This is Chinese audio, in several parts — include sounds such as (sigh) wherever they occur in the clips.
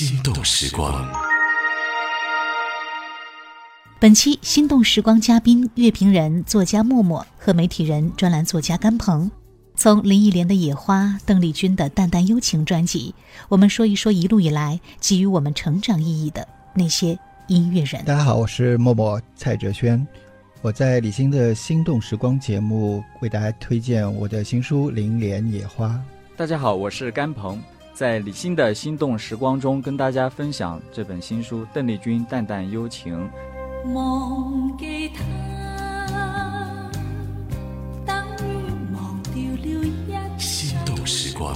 心动时光。本期心动时光嘉宾乐评人、作家默默和媒体人、专栏作家甘鹏，从林忆莲的《野花》、邓丽君的《淡淡幽情》专辑，我们说一说一路以来给予我们成长意义的那些音乐人。大家好，我是默默蔡哲轩，我在李欣的心动时光节目为大家推荐我的新书《林莲野花》。大家好，我是甘鹏，在李欣的心动时光中跟大家分享这本新书《邓丽君淡淡幽情》。忘记他，等于忘掉了一心动时光。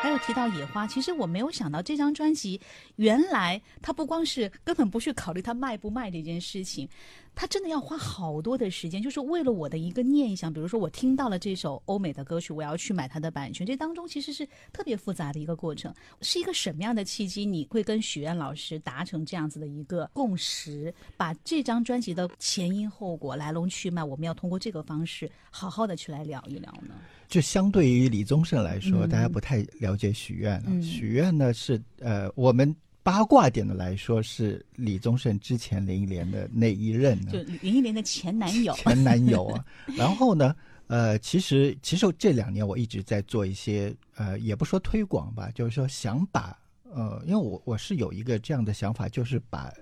还有提到野花，其实我没有想到这张专辑，原来他不光是根本不去考虑他卖不卖这件事情，他真的要花好多的时间，就是为了我的一个念想。比如说我听到了这首欧美的歌曲，我要去买它的版权，这当中其实是特别复杂的一个过程。是一个什么样的契机，你会跟许愿老师达成这样子的一个共识，把这张专辑的前因后果、来龙去脉，我们要通过这个方式好好的去来聊一聊呢？就相对于李宗盛来说，大家不太了解许愿了。许愿呢是呃，我们八卦点的来说是李宗盛之前林忆莲的那一任呢？就林忆莲的前男友，前男友啊。(laughs) 然后呢，呃，其实其实这两年我一直在做一些呃，也不说推广吧，就是说想把呃，因为我我是有一个这样的想法，就是把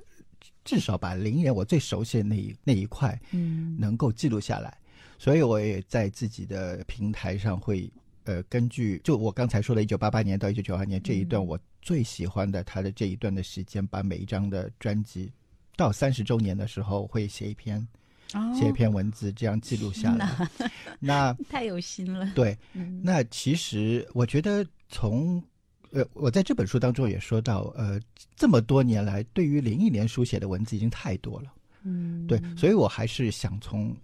至少把林忆莲我最熟悉的那一那一块嗯。能够记录下来，所以我也在自己的平台上会呃根据就我刚才说的一九八八年到一九九二年这一段我最喜欢的他的这一段的时间，把每一张的专辑到三十周年的时候会写一篇哦写一篇文字，这样记录下来。那 (laughs) 太有心了。对，嗯那其实我觉得从呃，我在这本书当中也说到，呃，这么多年来，对于林忆莲书写的文字已经太多了。嗯，对，所以我还是想从，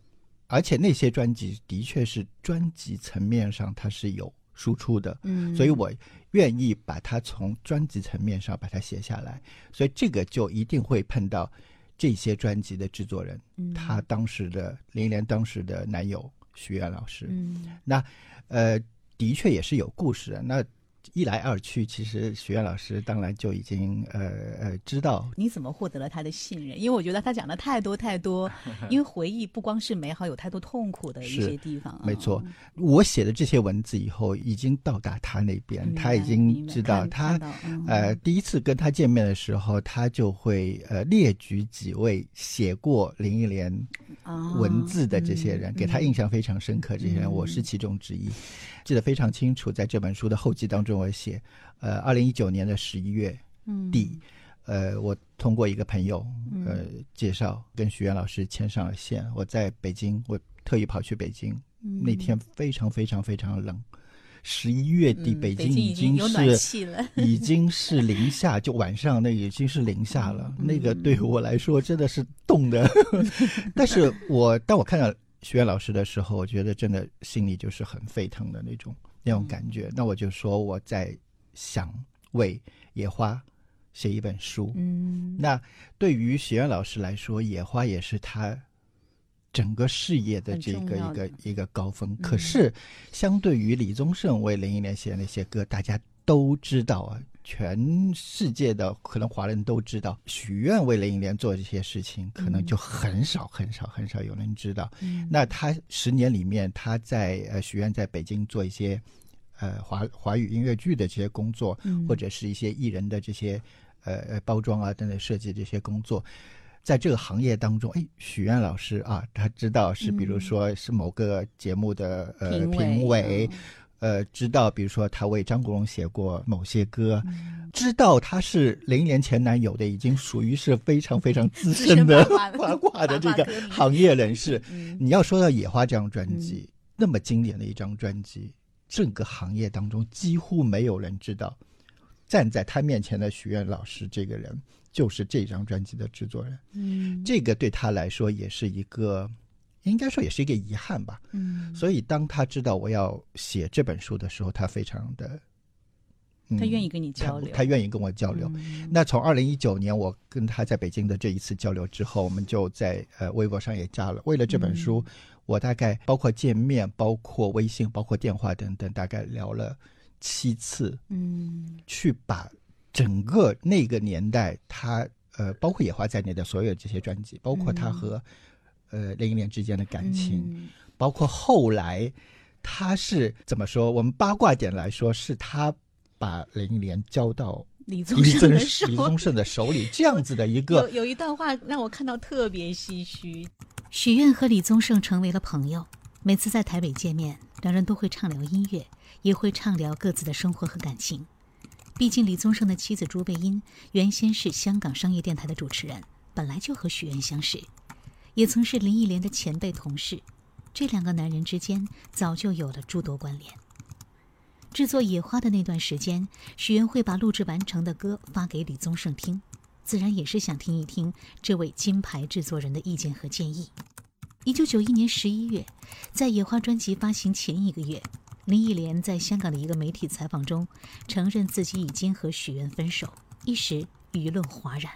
而且那些专辑的确是专辑层面上它是有输出的，嗯，所以我愿意把它从专辑层面上把它写下来，所以这个就一定会碰到这些专辑的制作人，嗯他当时的林忆莲当时的男友徐源老师，嗯那呃，的确也是有故事的。那一来二去，其实徐源老师当然就已经呃呃知道你怎么获得了他的信任？因为我觉得他讲的太多太多，(laughs) 因为回忆不光是美好，有太多痛苦的一些地方啊。没错，我写的这些文字以后，已经到达他那边，他已经知道他呃第一次跟他见面的时候，他就会呃列举几位写过林忆莲啊文字的这些人，嗯给他印象非常深刻。这些人，嗯我是其中之一，记得非常清楚。在这本书的后记当中，我写，呃，二零一九年的十一月嗯底，呃，我通过一个朋友嗯呃介绍，跟徐源老师牵上了线。我在北京，我特意跑去北京，嗯那天非常非常非常冷，十一月底，嗯北京已经是。(laughs) 已经是零下，就晚上那已经是零下了。嗯那个对我来说真的是冻的。(laughs) 但是我当我看到徐源老师的时候，我觉得真的心里就是很沸腾的那种那种感嗯觉。那我就说我在想为野花写一本书。嗯，那对于学院老师来说，野花也是他整个事业的这个一个一个高峰。嗯可是，相对于李宗盛为林忆莲写的那些歌，大家都知道啊，全世界的可能华人都知道，许愿为林忆莲做这些事情，可能就很少很少很少有人知道。嗯。那他十年里面，他在呃许愿在北京做一些呃华华语音乐剧的这些工作，嗯。或者是一些艺人的这些呃呃包装啊等等设计这些工作，在这个行业当中，哎，许愿老师啊，他知道是比如说是某个节目的呃评委呃，知道，比如说他为张国荣写过某些歌，知道他是零年前男友的，已经属于是非常非常资资深深的八卦的这个行业人士。嗯你要说到《野花》这张专辑，那么经典的一张专辑，整个行业当中几乎没有人知道，站在他面前的许愿老师这个人就是这张专辑的制作人。嗯这个对他来说也是一个，应该说也是一个遗憾吧。嗯，所以当他知道我要写这本书的时候，他非常的，嗯他愿意跟你交流，他他愿意跟我交流。嗯那从二零一九年我跟他在北京的这一次交流之后，我们就在呃微博上也加了。为了这本书，嗯我大概包括见面、包括微信、包括电话等等，大概聊了七次，嗯去把整个那个年代，他呃，包括野花在内的所有这些专辑，包括他和、呃林忆莲之间的感情，嗯包括后来他是怎么说？我们八卦点来说，是他把林忆莲交到李宗盛的手李宗盛的手里，这样子的一个 (laughs) 有有一段话让我看到特别唏嘘。许愿和李宗盛成为了朋友，每次在台北见面，两人都会畅聊音乐，也会畅聊各自的生活和感情。毕竟李宗盛的妻子朱贝因原先是香港商业电台的主持人，本来就和许愿相识，也曾是林忆莲的前辈同事。这两个男人之间早就有了诸多关联。制作《野花》的那段时间，许愿会把录制完成的歌发给李宗盛听，自然也是想听一听这位金牌制作人的意见和建议。一九九一年十一月，在《野花》专辑发行前一个月，林忆莲在香港的一个媒体采访中承认自己已经和许愿分手，一时舆论哗然。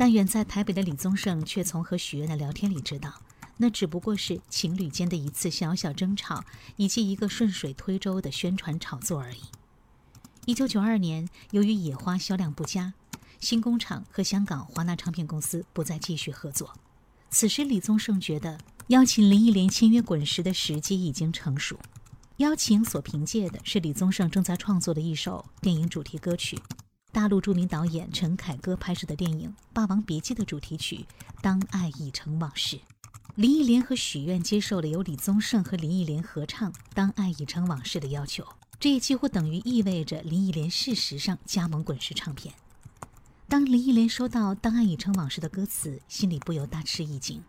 但远在台北的李宗盛却从和许愿的聊天里知道，那只不过是情侣间的一次小小争吵，以及一个顺水推舟的宣传炒作而已。一九九二年，由于《野花》销量不佳，新工厂和香港华纳唱片公司不再继续合作。此时，李宗盛觉得邀请林忆莲签约滚石的时机已经成熟。邀请所凭借的是李宗盛正在创作的一首电影主题歌曲，大陆著名导演陈凯歌拍摄的电影《霸王别姬》的主题曲《当爱已成往事》。林忆莲和许愿接受了由李宗盛和林忆莲合唱《当爱已成往事》的要求，这也几乎等于意味着林忆莲事实上加盟滚石唱片。当林忆莲收到《当爱已成往事》的歌词，心里不由大吃一惊。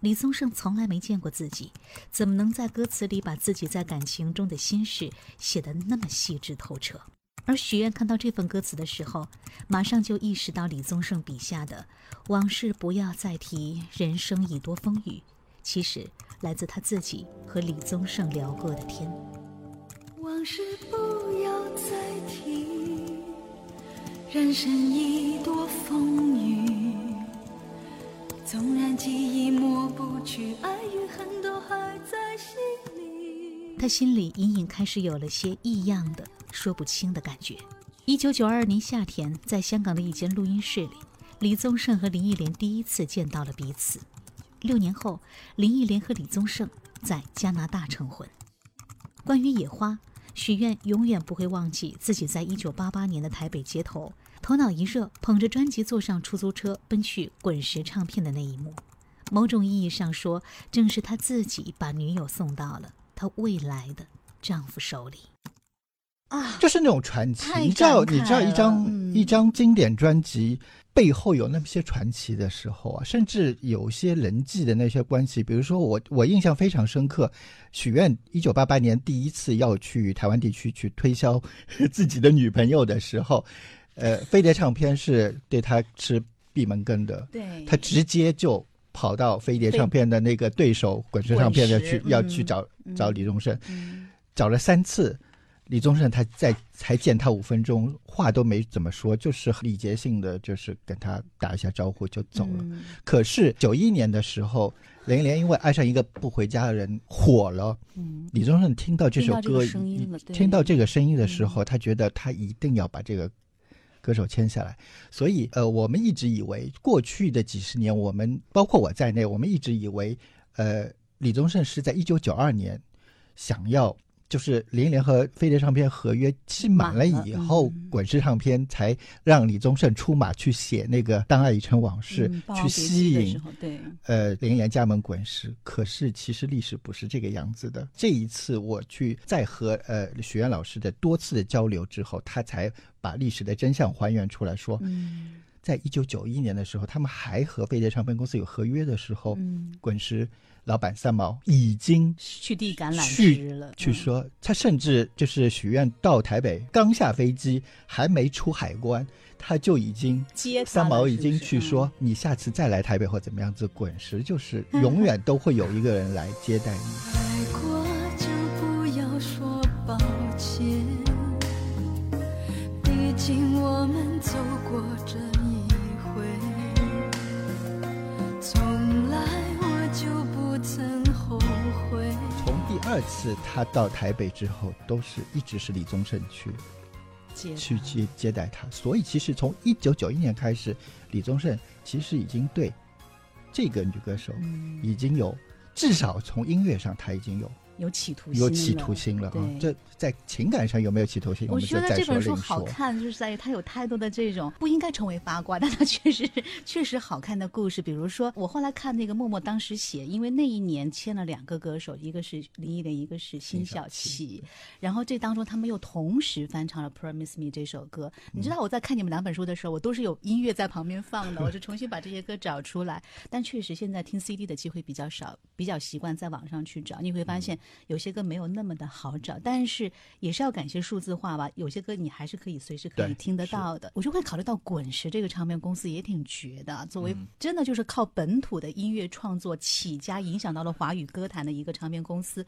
李宗盛从来没见过自己，怎么能在歌词里把自己在感情中的心事写得那么细致透彻？而许愿看到这份歌词的时候，马上就意识到李宗盛笔下的“往事不要再提，人生已多风雨”，其实来自他自己和李宗盛聊过的天。往事不要再提，人生已多风雨。纵然记忆抹不去，爱与恨都还在心里。他心里隐隐开始有了些异样的、说不清的感觉。一九九二年夏天，在香港的一间录音室里，李宗盛和林忆莲第一次见到了彼此。六年后，林忆莲和李宗盛在加拿大成婚。关于野花，许愿永远不会忘记自己在一九八八年的台北街头，头脑一热，捧着专辑坐上出租车奔去滚石唱片的那一幕。某种意义上说，正是他自己把女友送到了他未来的丈夫手里。啊，就是那种传奇。你知道，你知道一张、嗯。一张经典专辑背后有那么些传奇的时候啊，甚至有些人际的那些关系。比如说我，我印象非常深刻，许愿一九八八年第一次要去台湾地区去推销自己的女朋友的时候，呃，飞碟唱片是对他吃闭门羹的，对，他直接就跑到飞碟唱片的那个对手滚石唱片的去要去找嗯找李宗盛，嗯。找了三次，李宗盛他在才见他五分钟，话都没怎么说，就是礼节性的，就是跟他打一下招呼就走了。嗯可是九一年的时候，林忆莲因为爱上一个不回家的人火了，嗯李宗盛听到这首歌听到这个，声音听到这个声音的时候，他觉得他一定要把这个歌手签下来。所以，呃，我们一直以为过去的几十年，我们包括我在内，我们一直以为，呃，李宗盛是在一九九二年想要。就是林忆莲和飞碟唱片合约期满了以后，嗯。滚石唱片才让李宗盛出马去写那个《当爱已成往事》去吸引对，呃，林忆莲加盟滚石，可是其实历史不是这个样子的。这一次我去再和呃许愿老师的多次的交流之后，他才把历史的真相还原出来说，嗯。在一九九一年的时候，他们还和飞碟唱片公司有合约的时候，嗯，滚石老板三毛已经去递橄榄去枝了，嗯去说，他甚至就是许愿到台北刚下飞机，还没出海关，他就已经接三毛已经去说嗯，你下次再来台北或怎么样子，滚石就是永远都会有一个人来接待你。爱过就不要说抱歉，毕竟我们走过这一回，从来我就不。从第二次他到台北之后，都是一直是李宗盛去接去接接待他。所以其实从一九九一年开始，李宗盛其实已经对这个女歌手嗯已经有至少从音乐上他已经有有企图心，有企图。心了啊。对这在情感上有没有企图心，我觉得这本书。好看，就是在于它有太多的这种不应该成为八卦，但它确实确实好看的故事。比如说，我后来看那个默默当时写，因为那一年签了两个歌手，一个是林忆莲，一个是辛晓琪，然后这当中他们又同时翻唱了《Promise Me》这首歌。你知道我在看你们两本书的时候，我都是有音乐在旁边放的，我就重新把这些歌找出来。但确实现在听 CD 的机会比较少，比较习惯在网上去找。你会发现有些歌没有那么的好找，但是也是要感谢数字化吧。有些歌你还是可以随时可以听得到的。我就会考虑到滚石这个唱片公司也挺绝的，作嗯为真的就是靠本土的音乐创作起家，影响到了华语歌坛的一个唱片公司。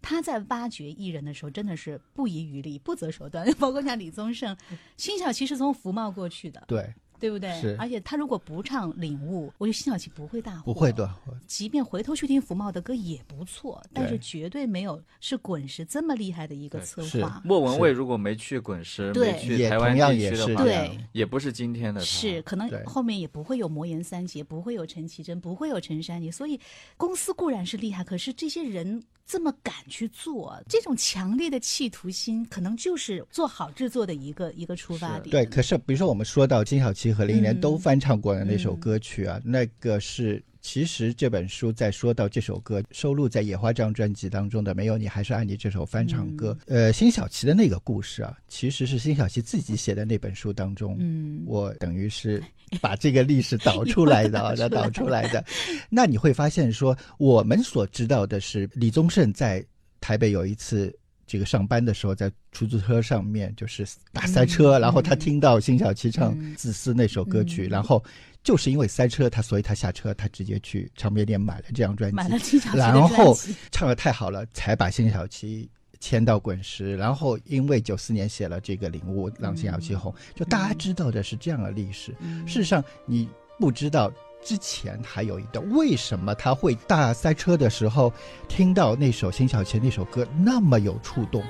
他在挖掘艺人的时候，真的是不遗余力、不择手段。(laughs) 包括像李宗盛、辛晓琪是从福茂过去的，对，对不对？是而且他如果不唱《领悟》，我觉得辛晓琪不会大火，不会断火。即便回头去听福茂的歌也不错，但是绝对没有是滚石这么厉害的一个对策是划。莫文蔚如果没去滚石，对没去台湾地区的话，对也不是今天的。是，可能后面也不会有魔岩三杰，不会有陈绮贞，不会有陈珊妮，所以公司固然是厉害，可是这些人这么敢去做，这种强烈的企图心，可能就是做好制作的一个一个出发点。对，可是比如说我们说到金晓琪和林忆莲嗯。都翻唱过的那首嗯。歌曲啊，那个是其实这本书在说到这首歌收录在《野花》这张专辑当中的《没有你还是爱你》这首翻唱歌，嗯呃，辛晓琪的那个故事啊，其实是辛晓琪自己写的那本书当中，嗯，我等于是把这个历史导出来的啊，(laughs) 导出来导出来的。那你会发现说，我们所知道的是李宗盛在台北有一次。这个上班的时候，在出租车上面就是大塞车，嗯然后他嗯听到辛晓琪唱嗯《自私》那首歌曲，嗯。然后就是因为塞车，他所以他下车，他直接去唱片店买了这张专辑，然后唱的太好了，才把辛晓琪签到滚石。然后因为九四年写了这个《领悟》，让辛晓琪红，就大家知道的是这样的历史。嗯。事实上，你不知道之前还有一段，为什么他会大塞车的时候听到那首辛晓琪那首歌那么有触动？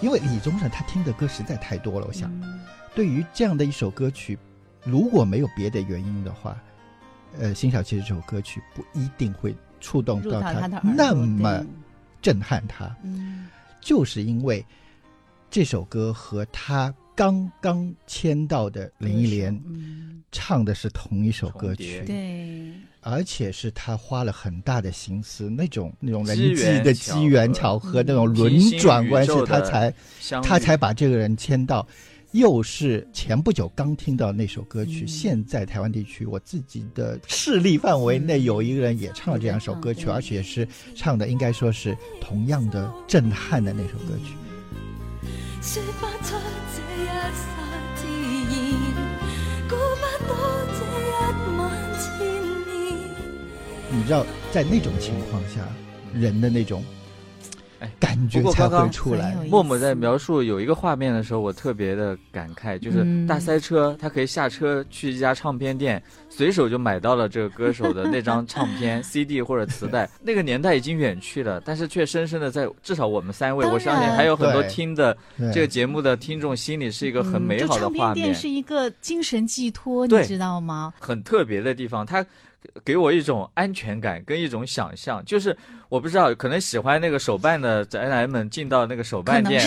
因为李宗盛他听的歌实在太多了，我想。嗯对于这样的一首歌曲，如果没有别的原因的话，呃，辛晓琪这首歌曲不一定会触动到他那么震撼他，嗯。就是因为这首歌和他刚刚签到的林忆莲嗯，唱的是同一首歌曲，对，而且是他花了很大的心思，那种那种人机际的缘巧机缘合巧合，嗯那种轮转关系他才他才把这个人签到。又是前不久刚听到那首歌曲，嗯现在台湾地区我自己的势力范围内嗯有一个人也唱了这样一首歌曲，而且是唱的应该说是同样的震撼的那首歌曲。说不出这一刹自然，估不到这一晚千年。你知道，在那种情况下，人的那种哎感觉才会出来很有。意默默在描述有一个画面的时候，我特别的感慨，就是嗯大塞车，他可以下车去一家唱片店，随手就买到了这个歌手的那张唱片 (laughs) CD 或者磁带。那个年代已经远去了，但是却深深的在至少我们三位，我相信还有很多听的这个节目的听众心里是一个很美好的画面唱片店，是一个精神寄托，你知道吗？很特别的地方，它给我一种安全感跟一种想象，就是我不知道，可能喜欢那个手办的宅男们进到那个手办店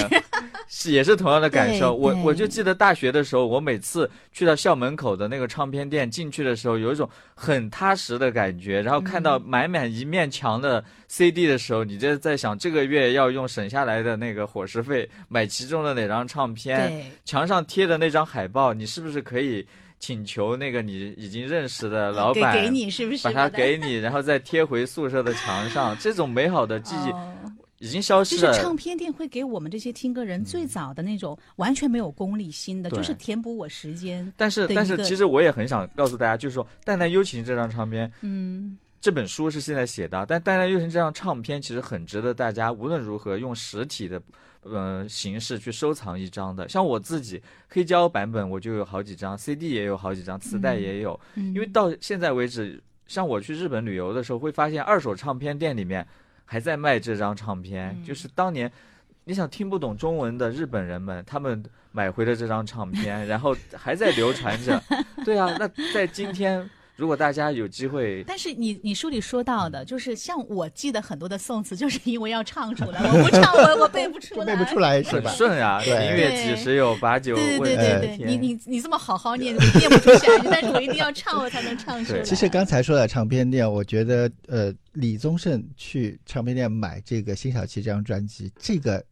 是 (laughs) 也是同样的感受。我我就记得大学的时候，我每次去到校门口的那个唱片店进去的时候，有一种很踏实的感觉。然后看到满满一面墙的 CD 的时候，你就在想这个月要用省下来的那个伙食费买其中的哪张唱片。墙上贴的那张海报，你是不是可以请求那个你已经认识的老板给给你是不是？把它给你，然后再贴回宿舍的墙上？这种美好的记忆哦已经消失了。就是唱片店会给我们这些听歌人最早的那种完全没有功利心的，对就是填补我时间。但是但是其实我也很想告诉大家，就是说《淡淡幽情》这张唱片，嗯，这本书是现在写的，但《淡淡忧情》这张唱片其实很值得大家无论如何用实体的呃形式去收藏一张的。像我自己黑胶版本我就有好几张，CD 也有好几张，磁带也有。嗯因为到现在为止，像我去日本旅游的时候，会发现二手唱片店里面还在卖这张唱片，嗯就是当年你想听不懂中文的日本人们，他们买回了这张唱片，然后还在流传着。(laughs) 对啊，那在今天，如果大家有机会，但是你你书里说到的，就是像我记得很多的宋词，就是因为要唱出来，我不唱我我背不出 (laughs) 来，背不出。来是吧？顺啊，对明月几时有，把酒对问对对对对，你你你这么好好念，我念不出下去，但是我一定要唱，我才能唱出来。对其实刚才说的唱片店，我觉得呃，李宗盛去唱片店买这个辛晓琪这张专辑，这个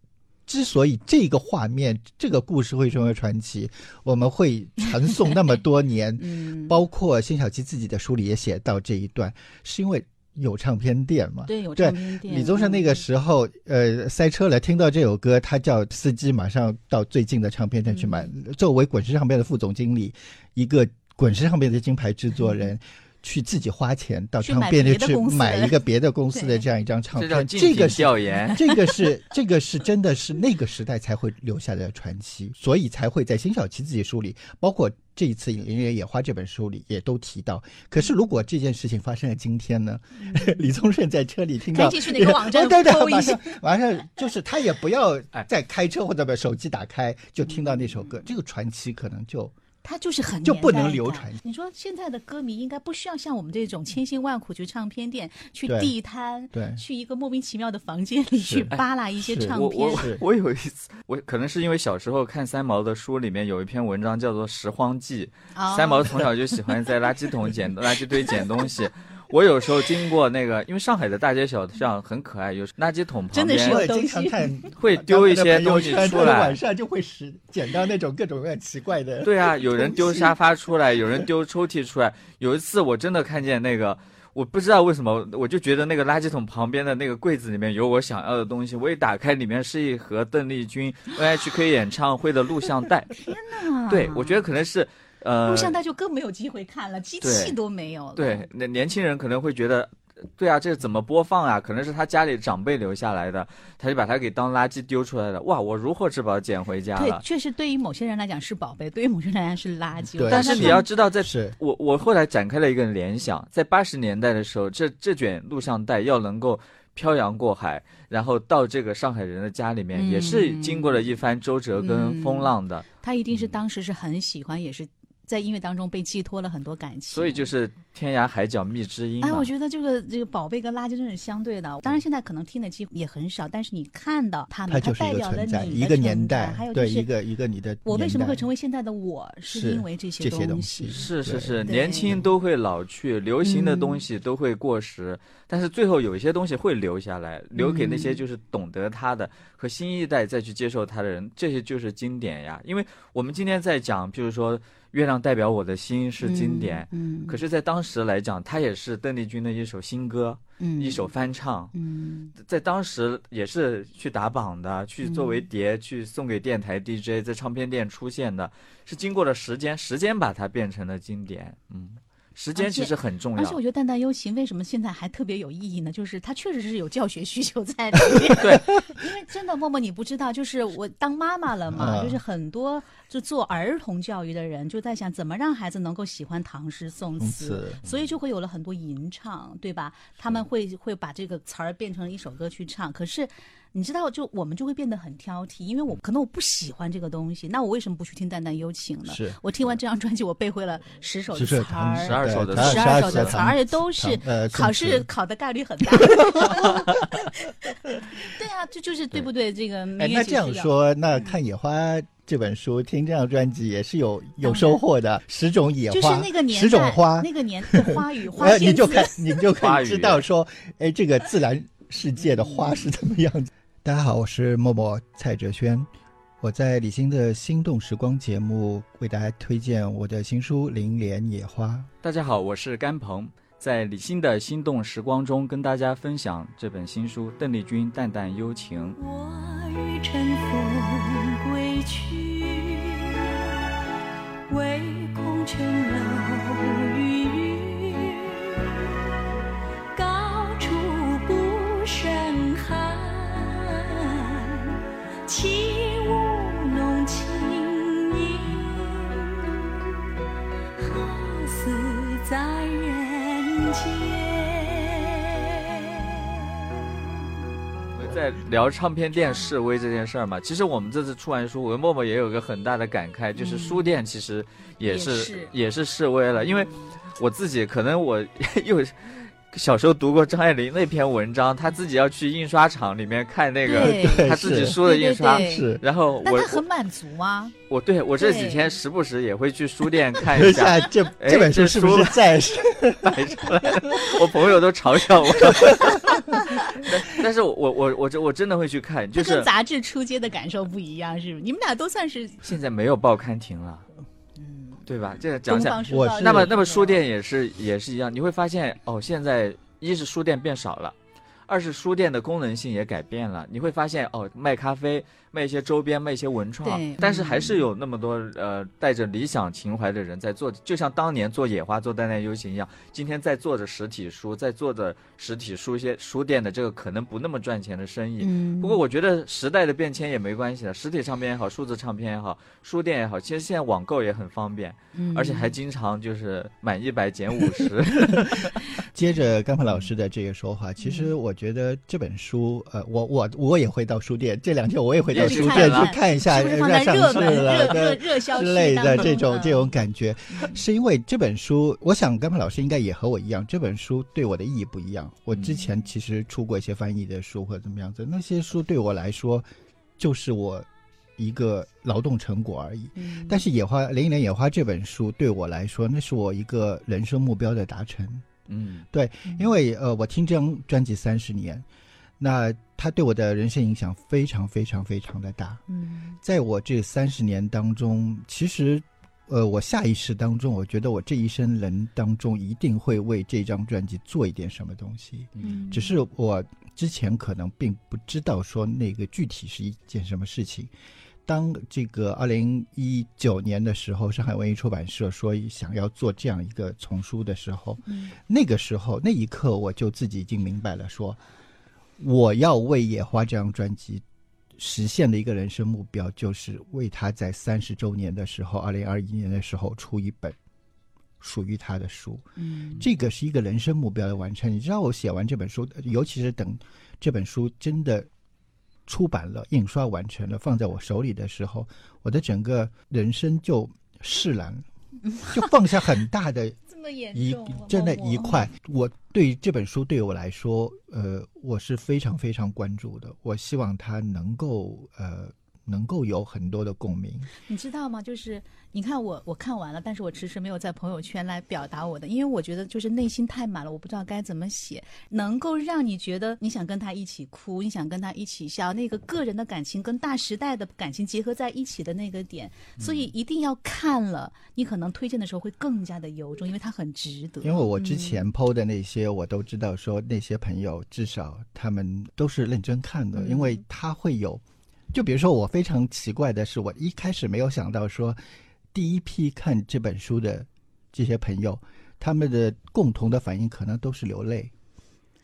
之所以这个画面、这个故事会成为传奇，我们会传颂那么多 (laughs) 年，嗯，包括辛晓琪自己的书里也写到这一段，是因为有唱片店嘛。对有唱片店，李宗盛那个嗯时候，呃，塞车了，听到这首歌，他叫司机马上到最近的唱片店去买。嗯作为滚石唱片的副总经理，一个滚石唱片的金牌制作人，(laughs) 去自己花钱到唱片店去买一个 (laughs) 别的公司的这样一张唱片，这个是调研。(laughs) 这个是这个是真的是那个时代才会留下的传奇，所以才会在辛晓琪自己书里，包括这一次《林月野花》这本书里也都提到。可是如果这件事情发生在今天呢？(laughs) 李宗盛在车里听到，赶紧去那个网站哦对对，搜一下马上马上就是他也不要哎再开车或者把手机打开就听到那首歌，这个传奇可能就它就是很就不能流传你说现在的歌迷应该不需要像我们这种千辛万苦去唱片店、去地摊、对去一个莫名其妙的房间里去扒拉一些唱片我。我 (laughs) 我有一次，我可能是因为小时候看三毛的书里面有一篇文章叫做《拾荒记》，哦三毛从小就喜欢在垃圾桶捡 (laughs) 垃圾堆捡东西。我有时候经过那个，因为上海的大街小巷很可爱，有垃圾桶旁边真的是有我也经常看 (laughs) 会丢一些东西出来 (laughs) 晚。上就会拾捡到那种各种各样奇怪的。对啊，有人丢沙发出来，有人丢抽屉出来。有一次我真的看见那个，我不知道为什么，我就觉得那个垃圾桶旁边的那个柜子里面有我想要的东西。我一打开，里面是一盒邓丽君 NHK 演唱会的录像带。天哪对，我觉得可能是呃，录像带就更没有机会看了，机器都没有了。对，那年轻人可能会觉得，对啊，这怎么播放啊？可能是他家里长辈留下来的，他就把它给当垃圾丢出来了。哇，我如获至宝捡回家了，。对确实对于某些人来讲是宝贝，对于某些人来讲是垃圾。但是你要知道在，是我我后来展开了一个联想，在八十年代的时候，这这卷录像带要能够漂洋过海，然后到这个上海人的家里面，嗯也是经过了一番周折跟风浪的。他一定是当时是很喜欢，也是在音乐当中被寄托了很多感情。所以就是天涯海角觅知音嘛。哎，我觉得这个这个宝贝跟垃圾真是相对的。当然，现在可能听的机会也很少，但是你看到他们，它就是一个代表了存在，你一个的年代还有，就是对一个一个你的。我为什么会成为？现在的我，是是因为这这些东东西是是是，年轻都会老去，流行的东西都会过时，但是最后有一些东西会留下来，留给那些就是懂得它的和新一代再去接受它的人，这些就是经典呀。因为我们今天在讲，就是说《月亮代表我的心》是经典，嗯，可是，在当时来讲，它也是邓丽君的一首新歌，嗯。一首翻唱，嗯。在当时也是去打榜的，去作为碟去送给电台 DJ，在唱片店出现的，是经过了时间，时间把它变成了经典。嗯，时间其实很重要而且我。觉得《淡淡幽情》为什么现在还特别有意义呢？就是它确实是有教学需求在里面。(laughs) 对，因为真的，默默你不知道，就是我当妈妈了嘛，嗯就是很多就做儿童教育的人就在想，怎么让孩子能够喜欢唐诗宋宋词，词所以就会有了很多吟唱，对吧？他们会会把这个词儿变成一首歌去唱，可是。你知道，就我们就会变得很挑剔，因为我可能我不喜欢这个东西，那我为什么不去听《淡淡幽情》呢？是我听完这张专辑，我背会了十首词儿，二十对十二首的词，首唐而且都是考试考的概率很大。(laughs) 对啊，这就是对不对？这个哎，那这样说，那看野花这本书，听这张专辑也是有有收获的。十种野就是花，那个年代，十种花，那个年的花语 (laughs) 花呃，你就看，你就可以知道说，哎，这个自然世界的花是怎么样子。大家好，我是默默蔡哲轩，我在李欣的心动时光节目为大家推荐我的新书《林莲野花》。大家好，我是甘鹏，在李欣的心动时光中跟大家分享这本新书《邓丽君淡淡幽情》。我欲乘风归去，唯恐琼楼在人间。在聊唱片店示威这件事儿嘛，其实我们这次出完书，我跟默默也有个很大的感慨，就是书店其实也是也是。也是示威了，因为我自己可能我 (laughs) 又小时候读过张爱玲那篇文章，她自己要去印刷厂里面看那个对她自己书的印刷，对。对是然后我很满足吗，我对我这几天时不时也会去书店看一一下，这本书是不是在摆出来了，我朋友都嘲笑我，(laughs) 但但是我我我真我真的会去看，就是跟杂志出街的感受不一样，是不是？你们俩都算是现在没有报刊亭了，嗯，对吧？这个讲起来东方，书我是报这种那么那么书店也是也是一样，你会发现哦，现在一是书店变少了。二是书店的功能性也改变了，你会发现哦，卖咖啡、卖一些周边、卖一些文创，但是还嗯是有那么多呃带着理想情怀的人在做，就像当年做野花、做淡淡幽情一样，今天在做着实体书，在做着实体书一些书店的这个可能不那么赚钱的生意。嗯，不过我觉得时代的变迁也没关系的，实体唱片也好，数字唱片也好，书店也好，其实现在网购也很方便，嗯而且还经常就是满一百减五十。(laughs) 接着甘鹏老师的这个说法，其实我觉得这本书，呃，我我我也会到书店，这两天我也会到书店去看一下，是不是放呃上在热门市了热热热销之类的这种嗯这种感觉，是因为这本书，我想甘鹏老师应该也和我一样，这本书对我的意义不一样。我之前其实出过一些翻译的书或者怎么样子，那些书对我来说就是我一个劳动成果而已。嗯但是《野花零一年野花》这本书对我来说，那是我一个人生目标的达成。嗯对因为呃，我听这张专辑三十年，那他对我的人生影响非常非常非常的大。嗯在我这三十年当中，其实呃，我下意识当中，我觉得我这一生人当中一定会为这张专辑做一点什么东西。嗯，只是我之前可能并不知道说那个具体是一件什么事情。当这个二零一九年的时候，上海文艺出版社说想要做这样一个丛书的时候，嗯那个时候那一刻我就自己已经明白了说，我要为《野花》这张专辑实现的一个人生目标，就是为他在三十周年的时候，二零二一年的时候出一本属于他的书。嗯这个是一个人生目标的完成。你知道，我写完这本书，尤其是等这本书真的出版了、印刷完成了，放在我手里的时候，我的整个人生就释然，(laughs) 就放下很大的 (laughs) 这么严一重啊，真的一块。我对这本书对我来说，呃，我是非常非常关注的。我希望它能够呃能够有很多的共鸣。你知道吗？就是你看我我看完了，但是我迟迟没有在朋友圈来表达我的，因为我觉得就是内心太满了，我不知道该怎么写，能够让你觉得你想跟他一起哭，你想跟他一起笑，那个个人的感情跟大时代的感情结合在一起的那个点，所以一定要看了，你可能推荐的时候会更加的由衷，因为它很值得。因为我之前剖的那些，我都知道说那些朋友至少他们都是认真看的，嗯因为他会有，就比如说我非常奇怪的是，我一开始没有想到说，第一批看这本书的这些朋友，他们的共同的反应可能都是流泪。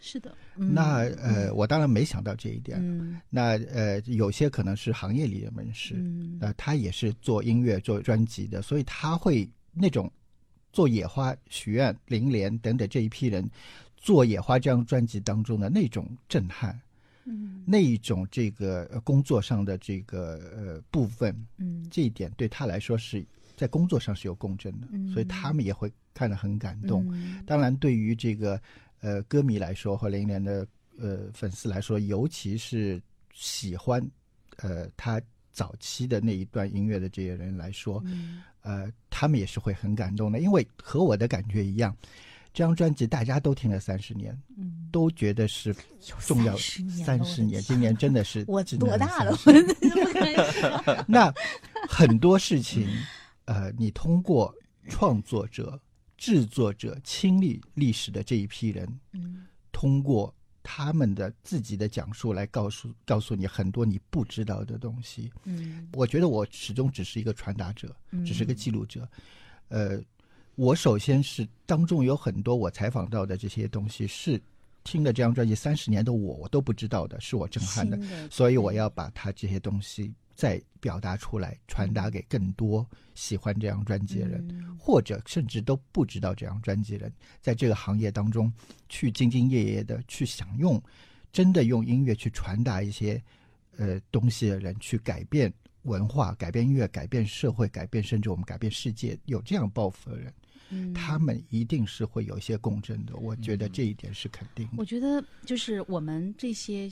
是的，嗯那呃，我当然没想到这一点。嗯那呃，有些可能是行业里的人士，嗯呃，他也是做音乐、做专辑的，所以他会那种做野花、许愿、林莲等等这一批人做野花这张专辑当中的那种震撼，嗯。那一种这个呃工作上的这个呃部分，嗯。这一点对他来说是在工作上是有共振的，嗯。所以他们也会看得很感动。嗯。当然，对于这个呃歌迷来说，或林莲的呃粉丝来说，尤其是喜欢呃他早期的那一段音乐的这些人来说，嗯。呃，他们也是会很感动的，因为和我的感觉一样，这张专辑大家都听了三十年，嗯，都觉得是重要30年了三十年，今年真的是 (laughs) 我多大了？(laughs) 那很多事情，呃，你通过创作者、制作者亲历历史的这一批人，嗯通过他们的自己的讲述来告诉告诉你很多你不知道的东西。嗯我觉得我始终只是一个传达者，嗯只是个记录者。呃，我首先是当中有很多我采访到的这些东西是听了这张专辑三十年的我我都不知道的，是我震撼的。的所以我要把他这些东西再表达出来，传达给更多喜欢这张专辑的人，嗯或者甚至都不知道这张专辑的人，在这个行业当中去兢兢业业的去享用，真的用音乐去传达一些呃东西的人，去改变文化、改变音乐、改变社会、改变甚至我们改变世界，有这样抱负的人，嗯他们一定是会有一些共振的。我觉得这一点是肯定的。我觉得就是我们这些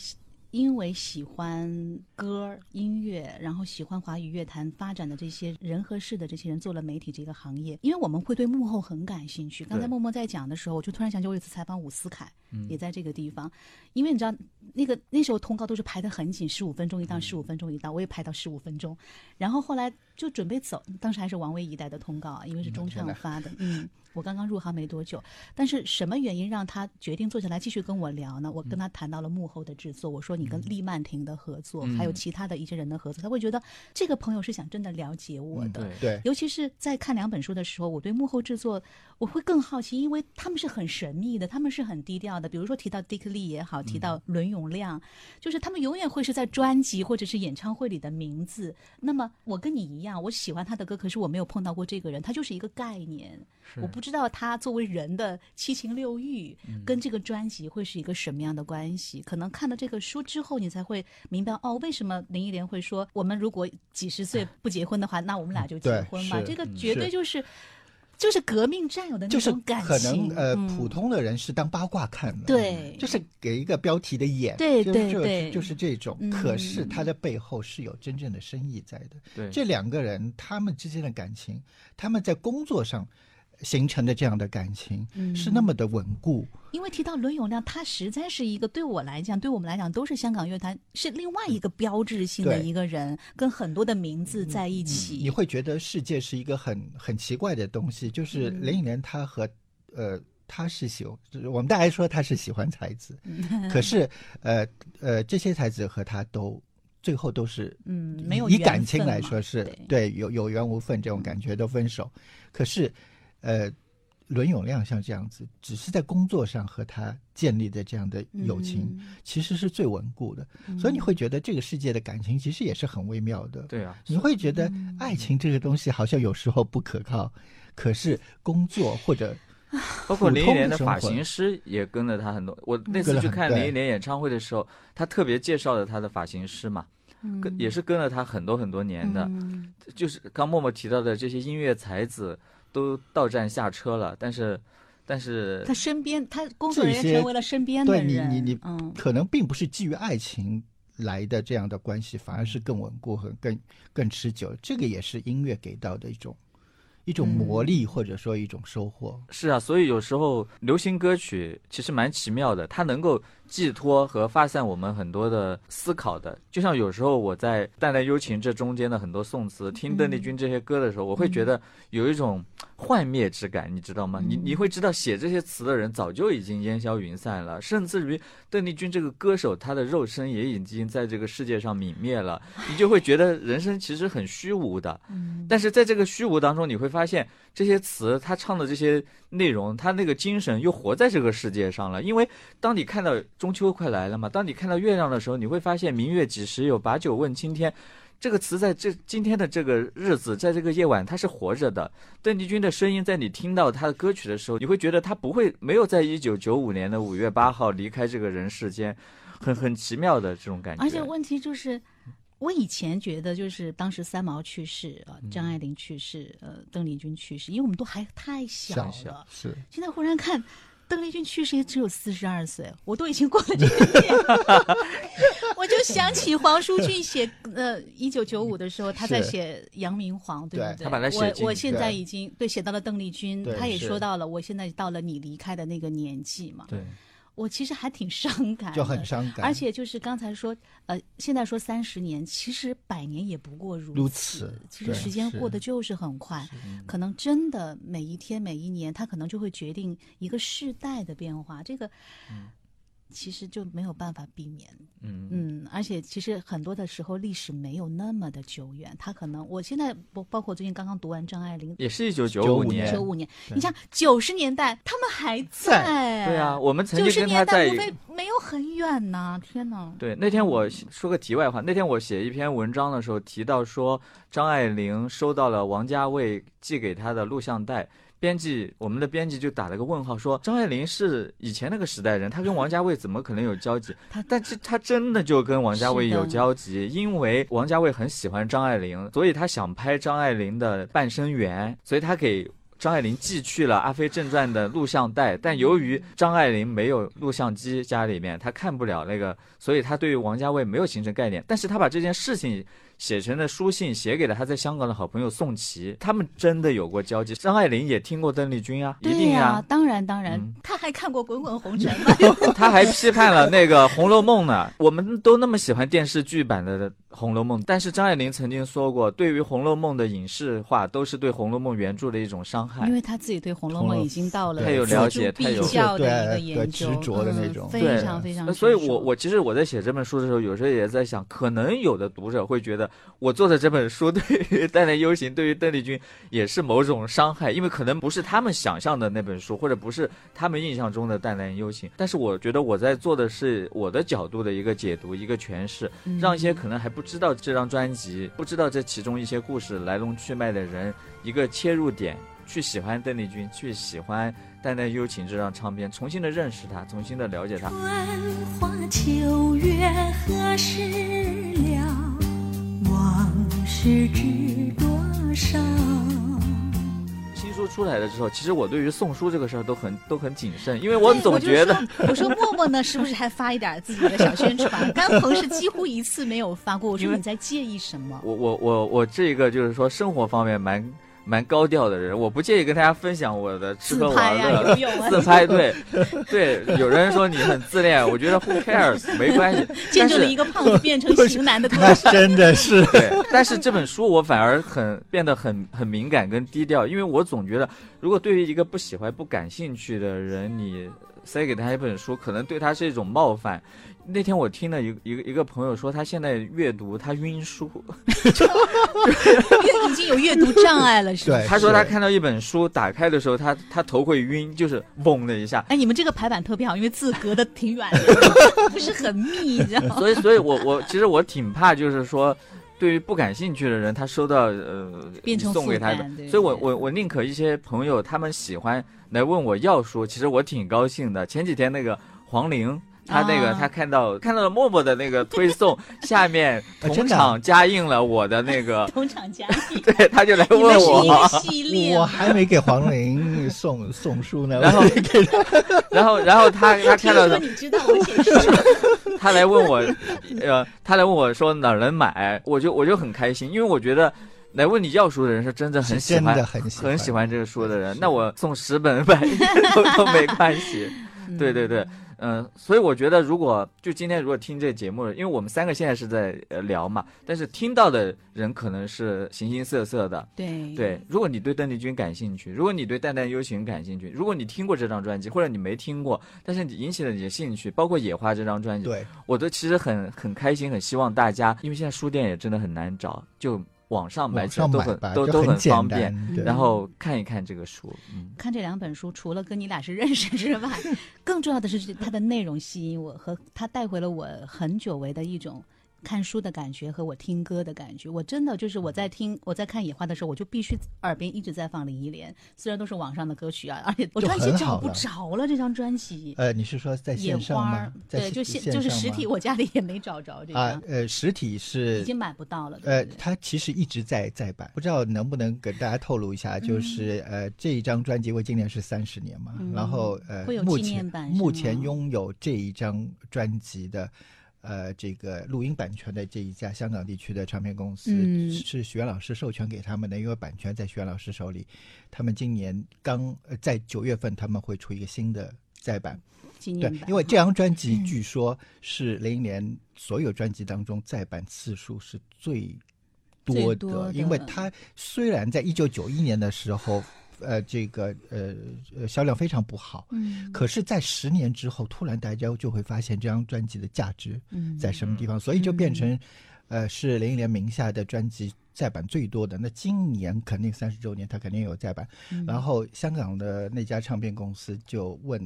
因为喜欢歌音乐，然后喜欢华语乐坛发展的这些人和事的这些人，做了媒体这个行业，因为我们会对幕后很感兴趣。刚才默默在讲的时候，我就突然想起我有一次采访伍思凯，嗯也在这个地方，因为你知道那个那时候通告都是排的很紧，十五分钟一档，十五分钟一档，我也排到十五分钟，然后后来就准备走，当时还是王威一代的通告啊，因为是中唱发的，嗯。我刚刚入行没多久，但是什么原因让他决定坐下来继续跟我聊呢？我跟他谈到了幕后的制作，我说你跟利曼婷的合作，还有其他的一些人的合作，他会觉得这个朋友是想真的了解我的。对对，尤其是在看两本书的时候，我对幕后制作我会更好奇，因为他们是很神秘的，他们是很低调的。比如说提到 Dick Lee 也好，提到伦永亮，就是他们永远会是在专辑或者是演唱会里的名字。那么我跟你一样，我喜欢他的歌，可是我没有碰到过这个人，他就是一个概念，我不知道他作为人的七情六欲跟这个专辑会是一个什么样的关系。可能看了这个书之后，你才会明白哦，为什么林忆莲会说，我们如果几十岁不结婚的话，那我们俩就结婚嘛。这个绝对就是。就是革命战友的那就是种感可情，能呃，嗯普通的人是当八卦看的，对就是给一个标题的眼，对对对就是这种。嗯可是他的背后是有真正的深意在的。对这两个人他们之间的感情，他们在工作上形成的这样的感情，嗯是那么的稳固。因为提到伦永亮，他实在是一个对我来讲，对我们来讲都是香港乐坛是另外一个标志性的一个人，跟很多的名字在一起。你会觉得世界是一个很很奇怪的东西，就是嗯林忆莲她和呃。她是喜，我们大家说她是喜欢才子，可是呃呃，这些才子和她都最后都是嗯没有以感情来说是对对有有缘无分这种感觉都分手，可是呃，伦永亮像这样子，只是在工作上和他建立的这样的友情，嗯其实是最稳固的，所以你会觉得这个世界的感情其实也是很微妙的。对啊，你会觉得嗯爱情这个东西好像有时候不可靠，可是工作或者 (laughs) 包括林忆莲的发型师也跟了他很多。我那次去看林忆莲演唱会的时候，他特别介绍了他的发型师嘛，跟也是跟了他很多很多年的。嗯就是刚默默提到的这些音乐才子都到站下车了，但是但是他身边，他工作人员成为了身边的人对你人。你你嗯可能并不是基于爱情来的这样的关系，反而是更稳固和更更持久。这个也是音乐给到的一种一种魔力，或者说一种收获。是啊，所以有时候流行歌曲其实蛮奇妙的，它能够寄托和发散我们很多的思考的。就像有时候我在《淡淡幽情》这中间的很多宋词，听邓丽君这些歌的时候，我会觉得有一种幻灭之感，你知道吗？你你会知道写这些词的人早就已经烟消云散了，甚至于邓丽君这个歌手，她的肉身也已经在这个世界上泯灭了，(laughs) 你就会觉得人生其实很虚无的。但是在这个虚无当中，你会发现这些词，他唱的这些内容，他那个精神又活在这个世界上了。因为当你看到中秋快来了嘛，当你看到月亮的时候，你会发现“明月几时有，把酒问青天”。这个词在这今天的这个日子，在这个夜晚，它是活着的。邓丽君的声音，在你听到她的歌曲的时候，你会觉得她不会没有在一九九五年的五月八号离开这个人世间，很很奇妙的这种感觉。而且问题就是，我以前觉得就是当时三毛去世啊，嗯。张爱玲去世，呃，邓丽君去世，因为我们都还太小小了。是。现在忽然看，邓丽君去世也只有四十二岁，我都已经过了这个年，(laughs) 我就想起黄舒骏写呃一九九五的时候，他在写杨明皇，对不对对？他把它写我我现在已经对写到了邓丽君，他也说到了，我现在到了你离开的那个年纪嘛。对，我其实还挺伤感，就很伤感而且就是刚才说，呃，现在说三十年，其实百年也不过如如此。其实时间过得就是很快，可能真的每一天每一年，它可能就会决定一个世代的变化。这个。其实就没有办法避免。嗯嗯，而且其实很多的时候历史没有那么的久远，他可能我现在包包括最近刚刚读完张爱玲。也是一九九五年九五年，你像九十年代，他们还在。对啊，，我们曾九十经跟他年代无在一非没有很远呐，天哪！对，那天我说个题外话，那天我写一篇文章的时候提到说，张爱玲收到了王家卫寄给她的录像带。编辑，我们的编辑就打了个问号，说张爱玲是以前那个时代人，她跟王家卫怎么可能有交集？(laughs) 她但是她真的就跟王家卫有交集，因为王家卫很喜欢张爱玲，所以他想拍张爱玲的半生缘，所以他给张爱玲寄去了《阿飞正传》的录像带，但由于张爱玲没有录像机，家里面她看不了那个，所以她对于王家卫没有形成概念。但是她把这件事情写成的书信，写给了他在香港的好朋友宋琦，他们真的有过交集。张爱玲也听过邓丽君啊，一对定啊、当然当然，(laughs) 嗯他还看过《滚滚红尘》(laughs) 嘛。(laughs) 他还批判了那个《红楼梦》呢。我们都那么喜欢电视剧版的《红楼梦》，但是张爱玲曾经说过，对于《红楼梦》的影视化都是对《红楼梦》原著的一种伤害因。为他自己对《红楼梦》已经到了太有了解太有较的一个对研究，对执着的那种嗯、非常非常所以我我其实我在写这本书的时候，有时候也在想，可能有的读者会觉得我做的这本书 (laughs) 对于《淡淡幽情》对于邓丽君也是某种伤害，因为可能不是他们想象的那本书，或者不是他们印象中的《淡淡幽情》。但是我觉得我在做的是我的角度的一个解读、一个诠释，嗯让一些可能还不知道这张专辑、不知道这其中一些故事来龙去脉的人一个切入点，去喜欢邓丽君，去喜欢《淡淡幽情》这张唱片，重新的认识它，重新的了解它。春花秋月何时了？往事知多少？新书出来了之后，其实我对于送书这个事儿都很都很谨慎，因为我总觉得说我说默默呢，是不是还发一点自己的小宣传？甘鹏是几乎一次没有发过。我说你在介意什么？我我我我这个就是说生活方面蛮蛮高调的人，我不介意跟大家分享我的吃喝自拍呀、玩乐。自拍对对，有人说你很自恋，我觉得 who cares 没关系。(laughs) 见证了一个胖子变成型男的过那程。真的是对，但是这本书我反而很变得很很敏感跟低调，因为我总觉得，如果对于一个不喜欢、不感兴趣的人，你塞给他一本书，可能对他是一种冒犯。那天我听了一个一个一个朋友说，他现在阅读他晕书，已经有阅读障碍了，是吧？对他说他看到一本书打开的时候，他他头会晕，就是嗡的一下。哎，你们这个排版特别好，因为字隔的挺远的，(laughs) 不是很密，你知道吗？所以，所以我我其实我挺怕，就是说，对于不感兴趣的人，他收到呃变成送给他的所以我我我宁可一些朋友他们喜欢来问我要书，其实我挺高兴的。前几天那个黄龄。他那个，啊。他看到看到了默默的那个推送，(laughs) 下面同场加印了我的那个，(laughs) 同场加印，(laughs) 对，他就来问我，系列我。还没给黄玲送送书呢，然后然后然后他他看到的，你知道我写书，他来问我，呃，他来问我说哪能买，我就我就很开心，因为我觉得来问你要书的人是真的很喜欢的很喜很喜欢这个书的人，那我送十本百都都没关系。对对对，嗯、所以我觉得如果就今天如果听这节目，因为我们三个现在是在呃聊嘛，但是听到的人可能是形形色色的。对对，如果你对邓丽君感兴趣，如果你对《淡淡幽情》感兴趣，如果你听过这张专辑，或者你没听过，但是你引起了你的兴趣，包括《野花》这张专辑，对，我都其实很很开心，很希望大家，因为现在书店也真的很难找，就网上买网起来都很都都很方便，然后看一看这个书，嗯。看这两本书，除了跟你俩是认识之外，(laughs) 更重要的是它的内容吸引我，和它带回了我很久违的一种看书的感觉和我听歌的感觉。我真的就是我在听我在看野花的时候，我就必须耳边一直在放林忆莲，虽然都是网上的歌曲啊，而且我就突然间找不着了这张专辑。呃，你是说在野线上吗对，就线现就是实体，我家里也没找着这张，，啊呃，实体是已经买不到了。呃它其实一直在在版，不知道能不能给大家透露一下，嗯就是呃，这一张专辑，因为今年是三十年嘛，嗯然后呃会有，目纪念前版目前拥有这一张专辑的。呃，这个录音版权的这一家香港地区的唱片公司、嗯。是徐元老师授权给他们的，因为版权在徐元老师手里。他们今年刚呃在九月份他们会出一个新的再版，对因为这张专辑据说是零一年所有专辑当中再版次数是最多的，最多。的因为它虽然在一九九一年的时候呃这个呃呃销量非常不好。嗯可是，在十年之后，突然大家就会发现这张专辑的价值嗯在什么地方，所以就变成，呃，是林忆莲名下的专辑再版最多的。那今年肯定三十周年，他肯定有再版。嗯然后香港的那家唱片公司就问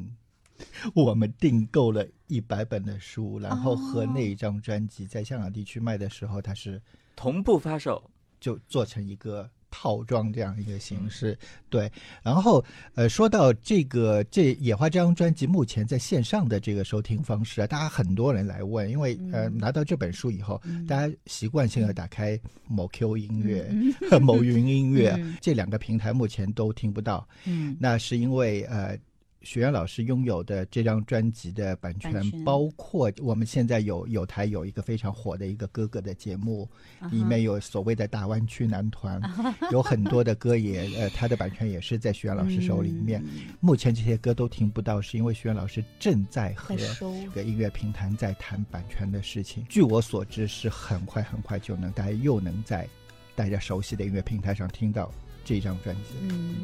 我们订购了一百本的书，然后和那一张专辑在香港地区卖的时候，它是同步发售，就做成一个套装这样一个形式，对。然后呃，说到这个这野花这张专辑目前在线上的这个收听方式啊，大家很多人来问，因为呃拿到这本书以后，大家习惯性的打开某 Q 音乐、(laughs) 某云音乐、嗯。这两个平台目前都听不到，嗯。那是因为呃。许愿老师拥有的这张专辑的版权，版权包括我们现在有有台有一个非常火的一个哥哥的节目，啊里面有所谓的大湾区男团，(laughs) 有很多的歌也呃，他的版权也是在学院老师手里面。嗯目前这些歌都听不到，是因为学院老师正在和这个音乐平台在谈版权的事情。据我所知，是很快很快就能大家又能在大家熟悉的音乐平台上听到这张专辑。嗯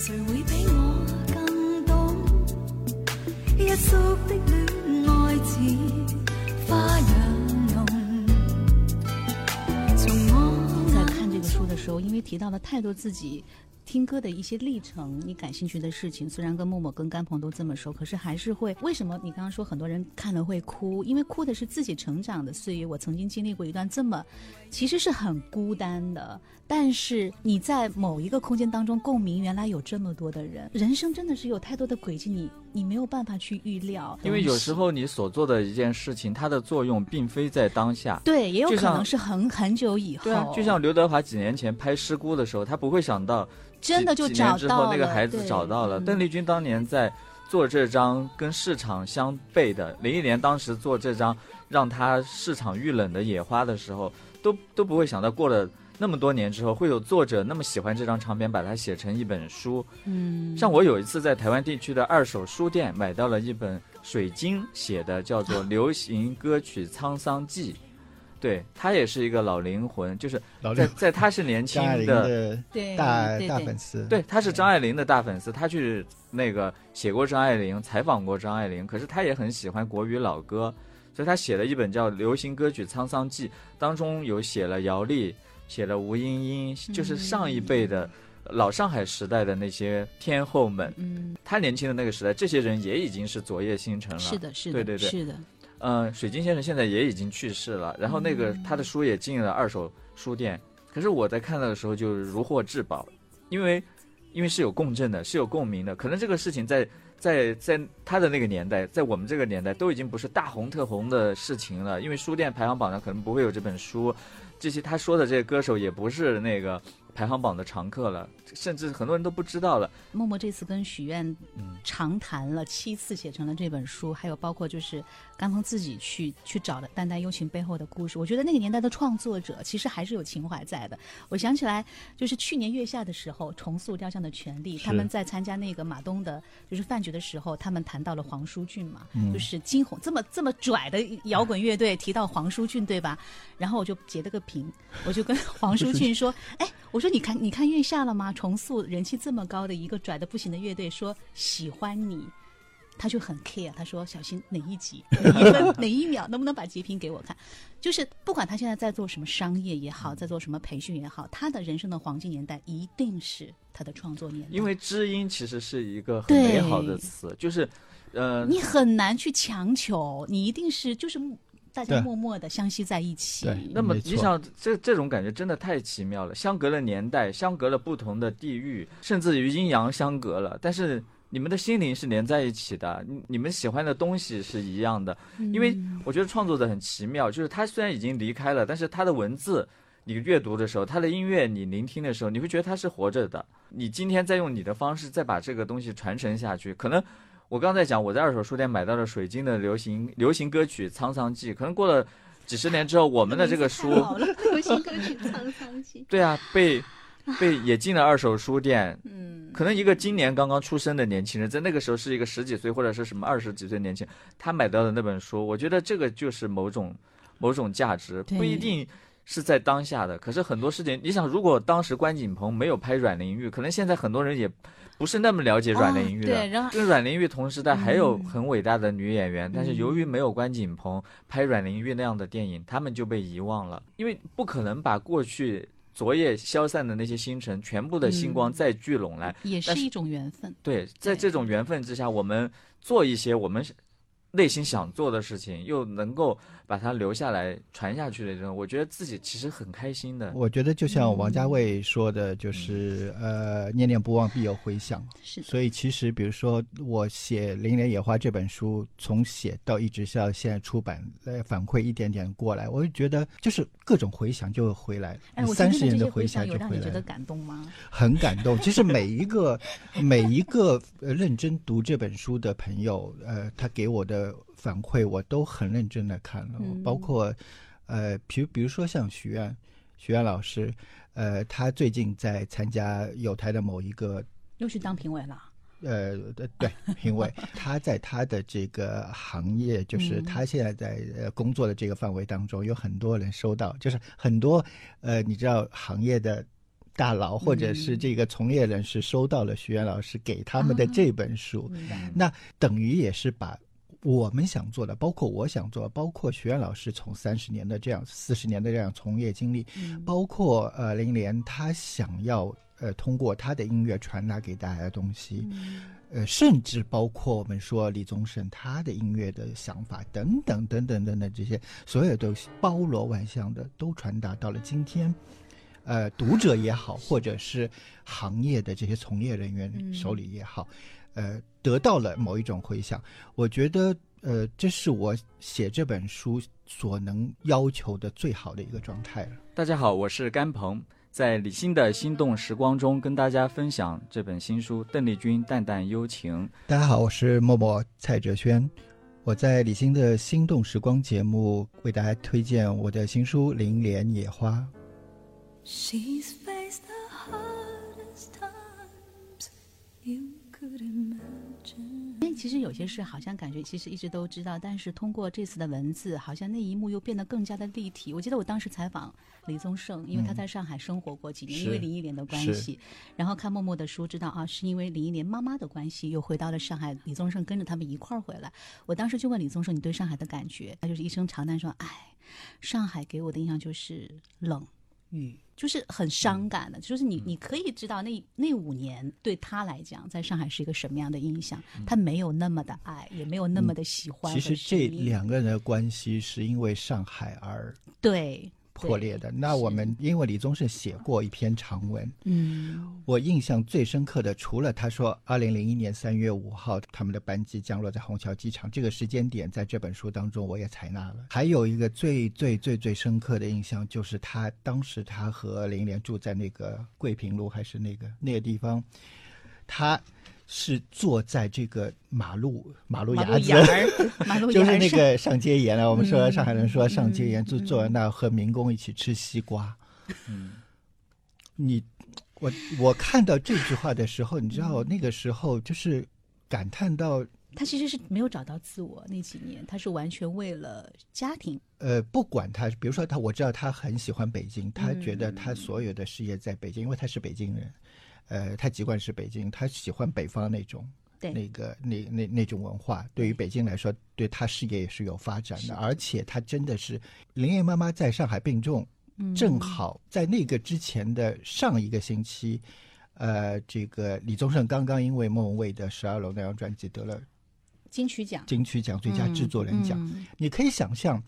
谁会，比我更懂？一宿的戀愛似花樣濃，從我在看这个书的时候，因为提到了太多自己听歌的一些历程，你感兴趣的事情，虽然跟默默、跟甘鹏都这么说，可是还是会为什么？你刚刚说很多人看了会哭，因为哭的是自己成长的岁月。我曾经经历过一段这么，其实是很孤单的，但是你在某一个空间当中共鸣，原来有这么多的人，人生真的是有太多的轨迹，你你没有办法去预料。因为有时候你所做的一件事情，它的作用并非在当下。对，也有可能是很很久以后，对啊，就像刘德华几年前拍《失孤》的时候，他不会想到真的就之后找到了那个孩子对找到了。嗯邓丽君当年在做这张跟市场相悖的，林忆莲当时做这张让她市场遇冷的《野花》的时候，都都不会想到过了。那么多年之后，会有作者那么喜欢这张唱片，把它写成一本书。嗯，像我有一次在台湾地区的二手书店买到了一本水晶写的，叫做《流行歌曲沧桑记》，对他也是一个老灵魂，就是老在在他是年轻的，大大粉丝，对，他是张爱玲的大粉丝，他去那个写过张爱玲，采访过张爱玲，可是他也很喜欢国语老歌，所以他写了一本叫《流行歌曲沧桑记》，当中有写了姚丽，写了吴莺莺，就是上一辈的老上海时代的那些天后们。嗯，他年轻的那个时代，这些人也已经是昨夜星辰了。是的，是的，对对对。是的，嗯，水晶先生现在也已经去世了，然后那个他的书也进了二手书店，可是我在看到的时候就如获至宝，因为因为是有共振的，是有共鸣的，可能这个事情在在在他的那个年代，在我们这个年代都已经不是大红特红的事情了，因为书店排行榜上可能不会有这本书，这些他说的这些歌手也不是那个排行榜的常客了，甚至很多人都不知道了。默默这次跟许愿嗯长谈了七次，写成了这本书，还有包括就是甘鹏自己去去找的《淡淡幽情》背后的故事。我觉得那个年代的创作者其实还是有情怀在的。我想起来，就是去年月下的时候，重塑雕像的权利，他们在参加那个马东的就是饭局的时候，他们谈到了黄舒骏嘛，就是惊鸿这么这么拽的摇滚乐队提到黄舒骏对吧？然后我就截了个屏，我就跟黄舒骏说：“ (laughs) 哎，我说你看你看月下了吗？重塑人气这么高的一个拽的不行的乐队，说喜欢你。”他就很 care，他说：“小心哪一集、哪一分、哪一秒，能不能把截屏给我看？”就是不管他现在在做什么商业也好，在做什么培训也好，他的人生的黄金年代一定是他的创作年代。因为知音其实是一个很美好的词，就是，呃，你很难去强求，你一定是就是大家默默的相惜在一起。对那么你想，这这种感觉真的太奇妙了，相隔了年代，相隔了不同的地域，甚至于阴阳相隔了，但是你们的心灵是连在一起的，你你们喜欢的东西是一样的。因为我觉得创作者很奇妙，就是他虽然已经离开了，但是他的文字。你阅读的时候，他的音乐你聆听的时候，你会觉得他是活着的。你今天再用你的方式再把这个东西传承下去，可能我刚才讲我在二手书店买到了水晶的流行流行歌曲《沧桑记》，可能过了几十年之后，我们的这个书，(laughs) 流行歌曲《沧桑记》。(laughs) 对啊，被被也进了二手书店。嗯，可能一个今年刚刚出生的年轻人，在那个时候是一个十几岁或者是什么二十几岁年轻人，他买到的那本书，我觉得这个就是某种某种价值，不一定是在当下的。可是很多事情，你想，如果当时关锦鹏没有拍阮玲玉，可能现在很多人也不是那么了解阮玲玉的。哦对然后跟阮玲玉同时代还有嗯很伟大的女演员，但是嗯由于没有关锦鹏拍阮玲玉那样的电影，他们就被遗忘了，因为不可能把过去。昨夜消散的那些星辰，全部的星光嗯再聚拢来，也是一种缘分。对，在这种缘分之下，我们做一些我们内心想做的事情，又能够把它留下来、传下去的这种，我觉得自己其实很开心的。我觉得就像王家卫说的，就是、呃，念念不忘必有回响。是，所以其实，比如说我写《零莲野花》这本书，从写到一直到现在出版，来，反馈一点点过来，我就觉得就是各种回响就回来，哎，三十年的回响就回来让你觉得。感动吗？(laughs) 很感动。其实每一个每一个呃认真读这本书的朋友，呃，他给我的反馈，我都很认真的看了，嗯包括呃，比如比如说像许愿许愿老师，呃，他最近在参加有台的某一个又是当评委了。呃，对对，评委，(laughs) 他在他的这个行业，就是嗯他现在在呃工作的这个范围当中，有很多人收到，就是很多呃，你知道行业的大佬或者是嗯这个从业人士收到了徐元老师给他们的啊这本书，那等于也是把。我们想做的，包括我想做，包括学院老师从三十年的这样、四十年的这样从业经历，嗯。包括呃林莲他想要呃通过他的音乐传达给大家的东西，嗯。呃，甚至包括我们说李宗盛他的音乐的想法等等等等等等这些，所有都包罗万象的都传达到了今天，呃，读者也好，或者是行业的这些从业人员嗯。手里也好，呃，得到了某一种回响。我觉得，呃，这是我写这本书所能要求的最好的一个状态了。大家好，我是甘鹏，在李欣的心动时光中跟大家分享这本新书《邓丽君淡淡幽情》。大家好，我是默默蔡哲轩，我在李欣的心动时光节目为大家推荐我的新书《零莲野花》。She's 其实有些事好像感觉其实一直都知道，但是通过这次的文字，好像那一幕又变得更加的立体。我记得我当时采访李宗盛，因为他在上海生活过几年，是因为林忆莲的关系，然后看默默的书，知道啊，是因为林忆莲妈妈的关系，又回到了上海。李宗盛跟着他们一块儿回来。我当时就问李宗盛，你对上海的感觉？他就是一声长叹说：“哎，上海给我的印象就是冷。”雨就是很伤感的，就是你你可以知道那那五年对他来讲，在上海是一个什么样的印象，他没有那么的爱，也没有那么的喜欢和其。实这两个人的关系是因为上海而对破裂的。那我们因为李宗盛写过一篇长文，嗯我印象最深刻的，除了他说二零零一年三月五号他们的班机降落在虹桥机场这个时间点，在这本书当中我也采纳了。还有一个最最最最深刻的印象，就是他当时他和林忆莲住在那个桂平路还是那个那个地方，他是坐在这个马路马路马路牙子，马路 (laughs) 就是那个上街沿啊，我们说嗯上海人说上街沿，嗯就坐在那儿和民工一起吃西瓜。嗯，你，我我看到这句话的时候，你知道那个时候就是感叹到，他其实是没有找到自我那几年，他是完全为了家庭。呃，不管他，比如说他，我知道他很喜欢北京，他觉得嗯他所有的事业在北京，因为他是北京人，呃，他籍贯是北京，他喜欢北方那种。对那个那那那种文化，对于北京来说，对他事业也是有发展的，而且他真的是林燕妈妈在上海病重，嗯正好在那个之前的上一个星期，呃，这个李宗盛刚刚因为莫文蔚的《十二楼》那张专辑得了金曲奖金曲奖最佳制作人奖。嗯你可以想象，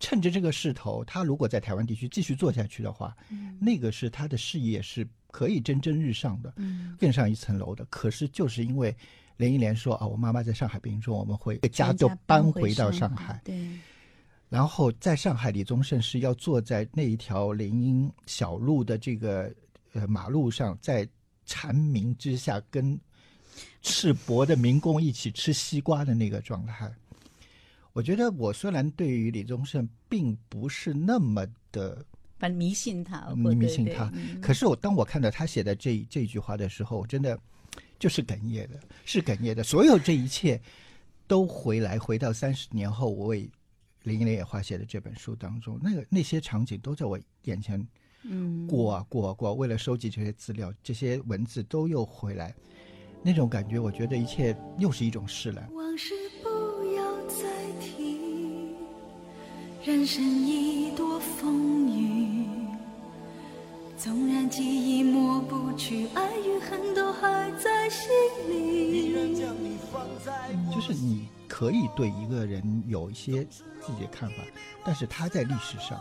趁着这个势头，他如果在台湾地区继续做下去的话，那个是他的事业是可以蒸蒸日上的，嗯更上一层楼的。可是就是因为林忆莲说啊，我妈妈在上海病重，我们会家就搬回回到上上海。对，然后在上海，李宗盛是要坐在那一条林荫小路的这个呃马路上，在蝉鸣之下跟赤膊的民工一起吃西瓜的那个状态。我觉得我虽然对于李宗盛并不是那么的反正迷信他，迷迷信他，可是我当我看到他写的这这句话的时候，我真的就是哽咽的，是哽咽的。所有这一切都回来，回到三十年后，我为林忆莲野花写的这本书当中，那个那些场景都在我眼前嗯，过啊过啊过啊，为了收集这些资料，这些文字都又回来，那种感觉，我觉得一切又是一种释然。往事人生已多风雨。纵然记忆抹不去，爱与恨都还在心里。就是你可以对一个人有一些自己的看法，但是他在历史上，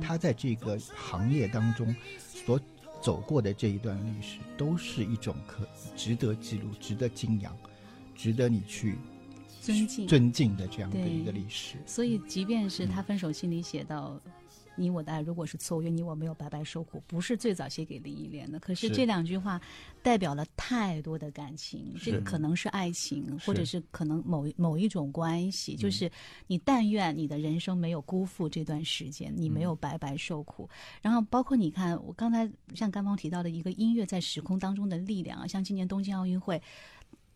他在这个行业当中所走过的这一段历史，都是一种可值得记录、值得敬仰、值得你去尊敬尊敬的这样的一个历史。所以，即便是他分手信里写到。你我的爱如果是错误，愿你我没有白白受苦，不是最早写给林忆莲的。可是是这两句话代表了太多的感情，这个可能是爱情，或者是是可能某某一种关系。就是你但愿你的人生没有辜负这段时间，你没有白白受苦。然后包括你看，我刚才像甘芳提到的一个音乐在时空当中的力量啊，像今年东京奥运会。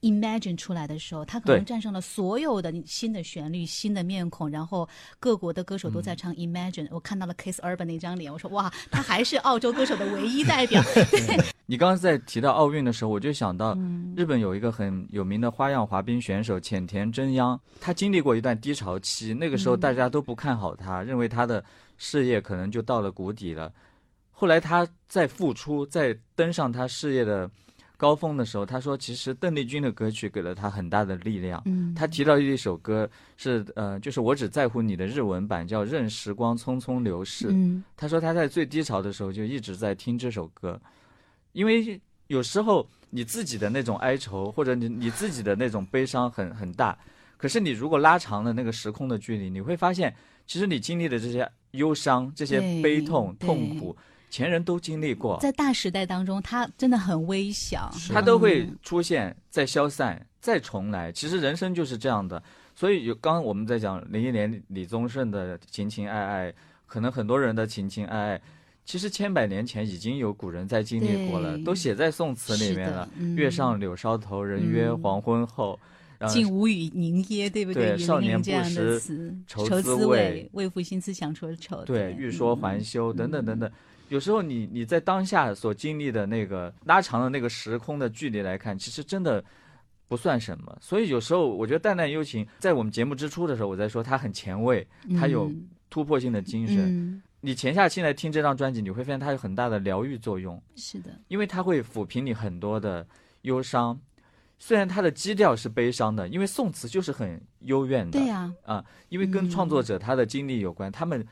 Imagine 出来的时候，他可能战胜了所有的新的旋律、新的面孔，然后各国的歌手都在唱 Imagine、我看到了 Kiss Urban 那张脸，我说哇，他还是澳洲歌手的唯一代表。(laughs) (laughs) 你刚刚在提到奥运的时候，我就想到嗯。日本有一个很有名的花样滑冰选手浅田真央，他经历过一段低潮期，那个时候大家都不看好他，认为他的事业可能就到了谷底了。后来他再复出，再登上他事业的高峰的时候，他说，其实邓丽君的歌曲给了他很大的力量。嗯，他提到一首歌是呃，就是我只在乎你的日文版，叫《任时光匆匆流逝》。嗯他说他在最低潮的时候就一直在听这首歌，因为有时候你自己的那种哀愁或者你你自己的那种悲伤很很大，可是你如果拉长了那个时空的距离，你会发现，其实你经历的这些忧伤、这些悲痛、痛苦，前人都经历过，在大时代当中，它真的很微小，它都会嗯出现，再消散，再重来。其实人生就是这样的。所以有刚刚我们在讲林忆莲、李宗盛的情情爱爱，可能很多人的情情爱爱，其实千百年前已经有古人在经历过了，都写在宋词里面了。嗯月上柳梢头，人约嗯黄昏后。竟无语凝噎，对不对云少年不识，愁愁滋滋味味，为赋新词强说愁。对，欲说还嗯休等等等等。有时候你你在当下所经历的那个拉长的那个时空的距离来看，其实真的不算什么。所以有时候我觉得《淡淡幽情》在我们节目之初的时候，我在说它很前卫，它有嗯突破性的精神。嗯，你潜下心来听这张专辑，你会发现它有很大的疗愈作用，是的，因为它会抚平你很多的忧伤。虽然它的基调是悲伤的，因为宋词就是很幽怨的。对呀，啊，因为跟嗯创作者他的经历有关，他们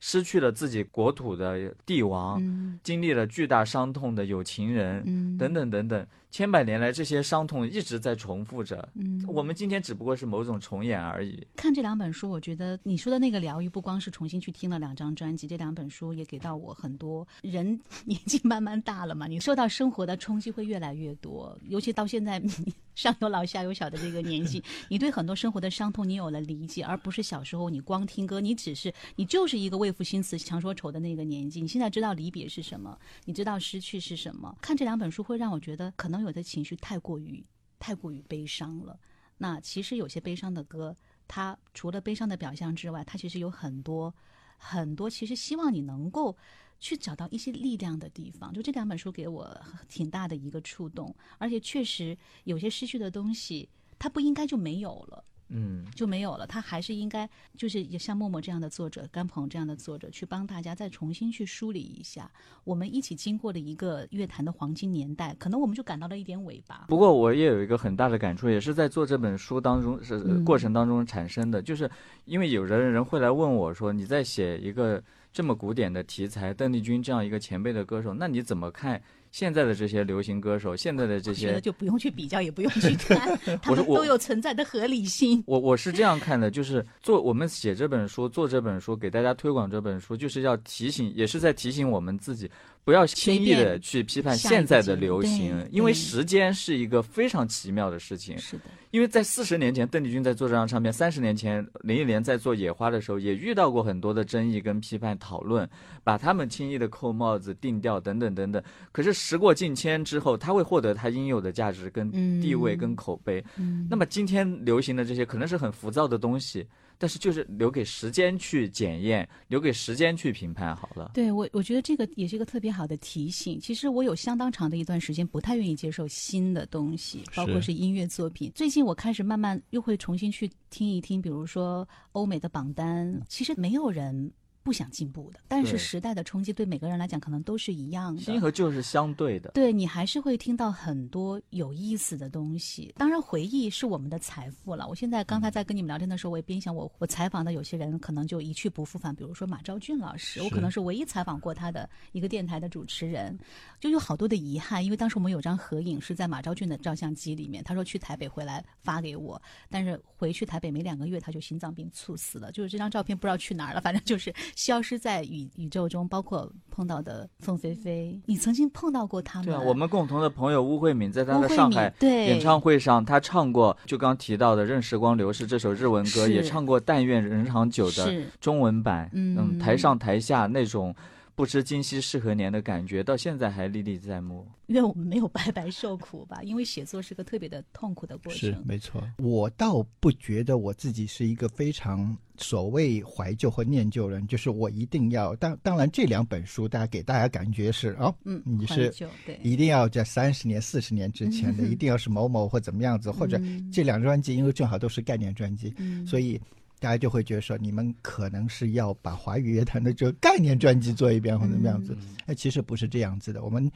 失去了自己国土的帝王，嗯。经历了巨大伤痛的有情人，嗯，等等等等，千百年来这些伤痛一直在重复着。嗯，我们今天只不过是某种重演而已。看这两本书，我觉得你说的那个疗愈，不光是重新去听了两张专辑，这两本书也给到我很多。人 (laughs) 年纪慢慢大了嘛，你受到生活的冲击会越来越多，尤其到现在你上有老下有小的这个年纪，你对很多生活的伤痛你有了理解，而不是小时候你光听歌，你只是你就是一个为赋新词强说愁的那个年纪。你现在知道离别是什么，你知道失去是什么。看这两本书会让我觉得，可能有的情绪太过于太过于悲伤了。那其实有些悲伤的歌，它除了悲伤的表象之外，它其实有很多很多，其实希望你能够去找到一些力量的地方。就这两本书给我挺大的一个触动，而且确实有些失去的东西，它不应该就没有了。嗯，就没有了，他还是应该就是也像默默这样的作者、甘鹏这样的作者，去帮大家再重新去梳理一下，我们一起经过了一个乐坛的黄金年代，可能我们就感到了一点尾巴。不过我也有一个很大的感触，也是在做这本书当中是嗯过程当中产生的，就是因为有的人会来问我说，你在写一个这么古典的题材，邓丽君这样一个前辈的歌手，那你怎么看现在的这些流行歌手，现在的这我觉得些？就不用去比较，也不用去看，(laughs) 他们都有存在的合理性。我我是这样看的，就是做我们写这本书，做这本书，给大家推广这本书，就是要提醒，也是在提醒我们自己，不要轻易的去批判现在的流行，因为时间是一个非常奇妙的事情。是的，因为在四十年前，邓丽君在做这张唱片；三十年前，林忆莲在做《野花》的时候，也遇到过很多的争议跟批判讨论，把他们轻易的扣帽子、定调等等等等。可是时过境迁之后，他会获得他应有的价值跟地位嗯跟口碑。嗯那么今天流行的这些可能是很浮躁的东西，但是就是留给时间去检验，留给时间去评判好了。对我，我觉得这个也是一个特别好的提醒。其实我有相当长的一段时间不太愿意接受新的东西，包括是音乐作品。最近我开始慢慢又会重新去听一听，比如说欧美的榜单。其实没有人不想进步的，但是时代的冲击对每个人来讲可能都是一样的。新和旧是相对的。对你还是会听到很多有意思的东西。当然，回忆是我们的财富了。我现在刚才在跟你们聊天的时候，我也边想我我采访的有些人可能就一去不复返，比如说马昭俊老师，我可能是唯一采访过他的一个电台的主持人，就有好多的遗憾，因为当时我们有张合影是在马昭俊的照相机里面，他说去台北回来发给我，但是回去台北没两个月他就心脏病猝死了，就是这张照片不知道去哪儿了，反正就是消失在宇宇宙中，包括碰到的凤飞飞，你曾经碰到过他们？对啊，我们共同的朋友巫慧敏在她吴慧敏的上海演唱会上，他唱过就刚提到的《任时光流逝》这首日文歌，也唱过《但愿人长久》的中文版。嗯台上台下那种不知今夕是何年的感觉，到现在还历历在目。愿我们没有白白受苦吧，(laughs) 因为写作是个特别的痛苦的过程是程。没错，我倒不觉得我自己是一个非常所谓怀旧或念旧人，就是我一定要当当然这两本书，大家给大家感觉是哦，嗯，你是对，一定要在三十年、四十年之前的，(laughs) 一定要是某某或怎么样子，或者嗯这两张专辑，因为正好都是概念专辑，嗯所以大家就会觉得说，你们可能是要把华语乐坛的这个概念专辑做一遍或者怎么样子。哎、其实不是这样子的。我们，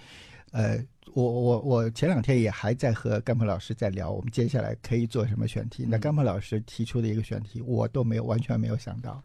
呃，我我我前两天也还在和甘鹏老师在聊，我们接下来可以做什么选题。那甘鹏老师提出的一个选题，我都没有完全没有想到。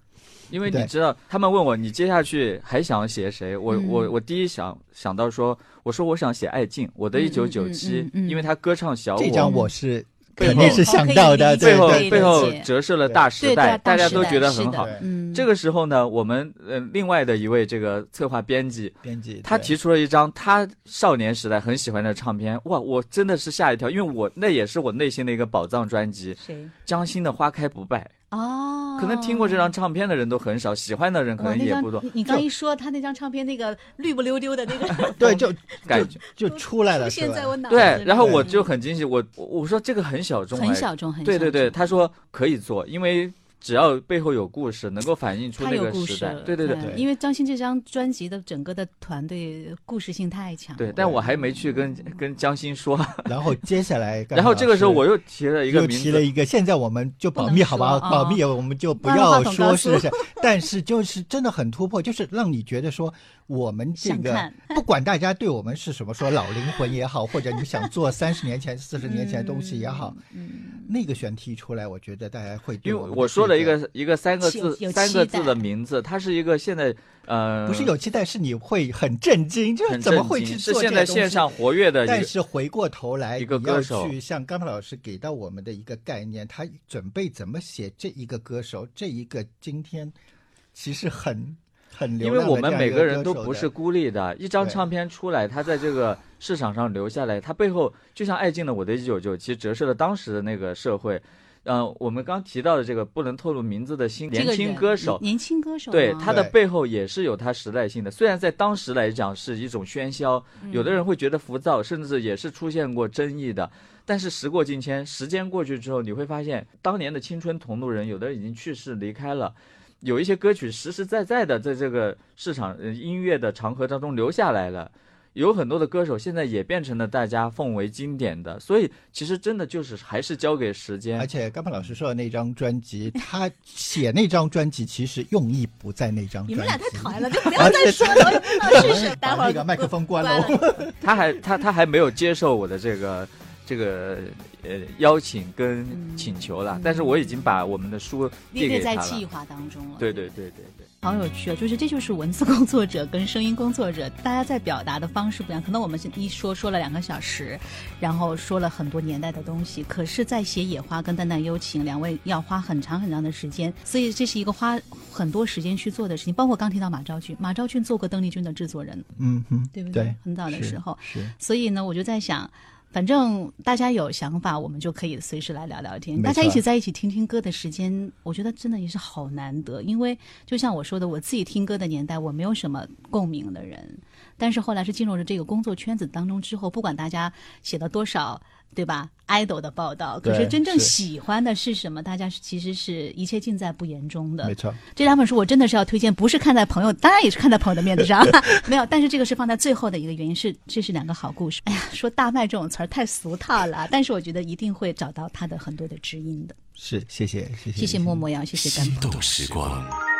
因为你知道，他们问我你接下去还想写谁？我、嗯我我第一想想到说，我说我想写艾静，我的嗯一九九七因为他歌唱小我这张我。是肯定是想到的，对对对背后折射了大时代，啊大家都觉得很好。嗯，这个时候呢，我们呃另外的一位这个策划编辑，编辑，他提出了一张他少年时代很喜欢的唱片，哇，我真的是吓一跳，因为我那也是我内心的一个宝藏专辑，谁？江心的《花开不败》，哦，可能听过这张唱片的人都很少，喜欢的人可能也不多。你。刚一说他那张唱片那个绿不溜丢的那个 (laughs) 对就感觉就出来了，出现在我脑子，对，然后我嗯就很惊喜，我我我说这个很小众，很哎。小众，很对对对，他说可以做，因为只要背后有故事，能够反映出那个时故事了，。代。对对对对因为张欣这张专辑的整个的团队故事性太强。对，但我还没去跟跟江欣说，(laughs) 然后接下来，然后这个时候我又又提了一个又名字，提了一个，现在我们就保密好吧？保密我们就不要筒告诉说是，(laughs) 但是就是真的很突破，就是让你觉得说我们这个不管大家对我们是什么说老灵魂也好，或者你想做三十年前、四十年前的东西也好，嗯，那个选题出来，我觉得大家会对因为我说了一个一个三个字三个字的名字，它是一个现在呃不是有期待，是你会很震惊，就是怎么会去做是现在线上活跃的。但是回过头来，一个你要歌手。去像刚才老师给到我们的一个概念，他准备怎么写这一个歌手，这一个今天其实很很流因为我们每个人都不是孤立的，一张唱片出来，它在这个市场上留下来，它背后就像爱静的《我的一九九七》折射了当时的那个社会。呃，我们刚提到的这个不能透露名字的新年轻这个人歌手，年轻歌手吗对他的背后也是有他时代性的。虽然在当时来讲是一种喧嚣，有的人会觉得浮躁，甚至也是出现过争议的。但是时过境迁，时间过去之后，你会发现当年的青春同路人，有的人已经去世离开了。有一些歌曲实实在在的在这个市场呃音乐的长河当中留下来了，有很多的歌手现在也变成了大家奉为经典的，所以其实真的就是还是交给时间而。且刚才老师说的那张专辑，他写那张专辑其实用意不在那张专辑。你们俩太讨厌了，就不要再说了，我也不知道是。待会儿把那个麦克风关。了。(laughs) 他还他他还没有接受我的这个这个呃邀请跟请求了，嗯但是我已经把我们的书递列给。在计划当中了。对对对对对，好有趣啊！就是这就是文字工作者跟声音工作者，大家在表达的方式不一样。可能我们是一说说了两个小时，然后说了很多年代的东西，可是，在写《野花》跟《淡淡幽情》，两位要花很长很长的时间，所以这是一个花很多时间去做的事情。包括刚提到马昭俊，马昭俊做过邓丽君的制作人，嗯哼，对不对，很早的时候，是所以呢，我就在想，反正大家有想法，我们就可以随时来聊聊天。大家一起在一起听听歌的时间，我觉得真的也是好难得。因为就像我说的，我自己听歌的年代，我没有什么共鸣的人，但是后来是进入了这个工作圈子当中之后，不管大家写了多少，对吧？idol 的报道，可是真正喜欢的是什么？大家是其实是一切尽在不言中的没。错，这两本书我真的是要推荐，不是看在朋友，当然也是看在朋友的面子上，(laughs) 没有。但是这个是放在最后的一个原因是，这是两个好故事。哎呀，说大卖这种词儿太俗套了，但是我觉得一定会找到他的很多的知音的。是谢谢谢谢谢谢默默呀，谢谢甘心动时光。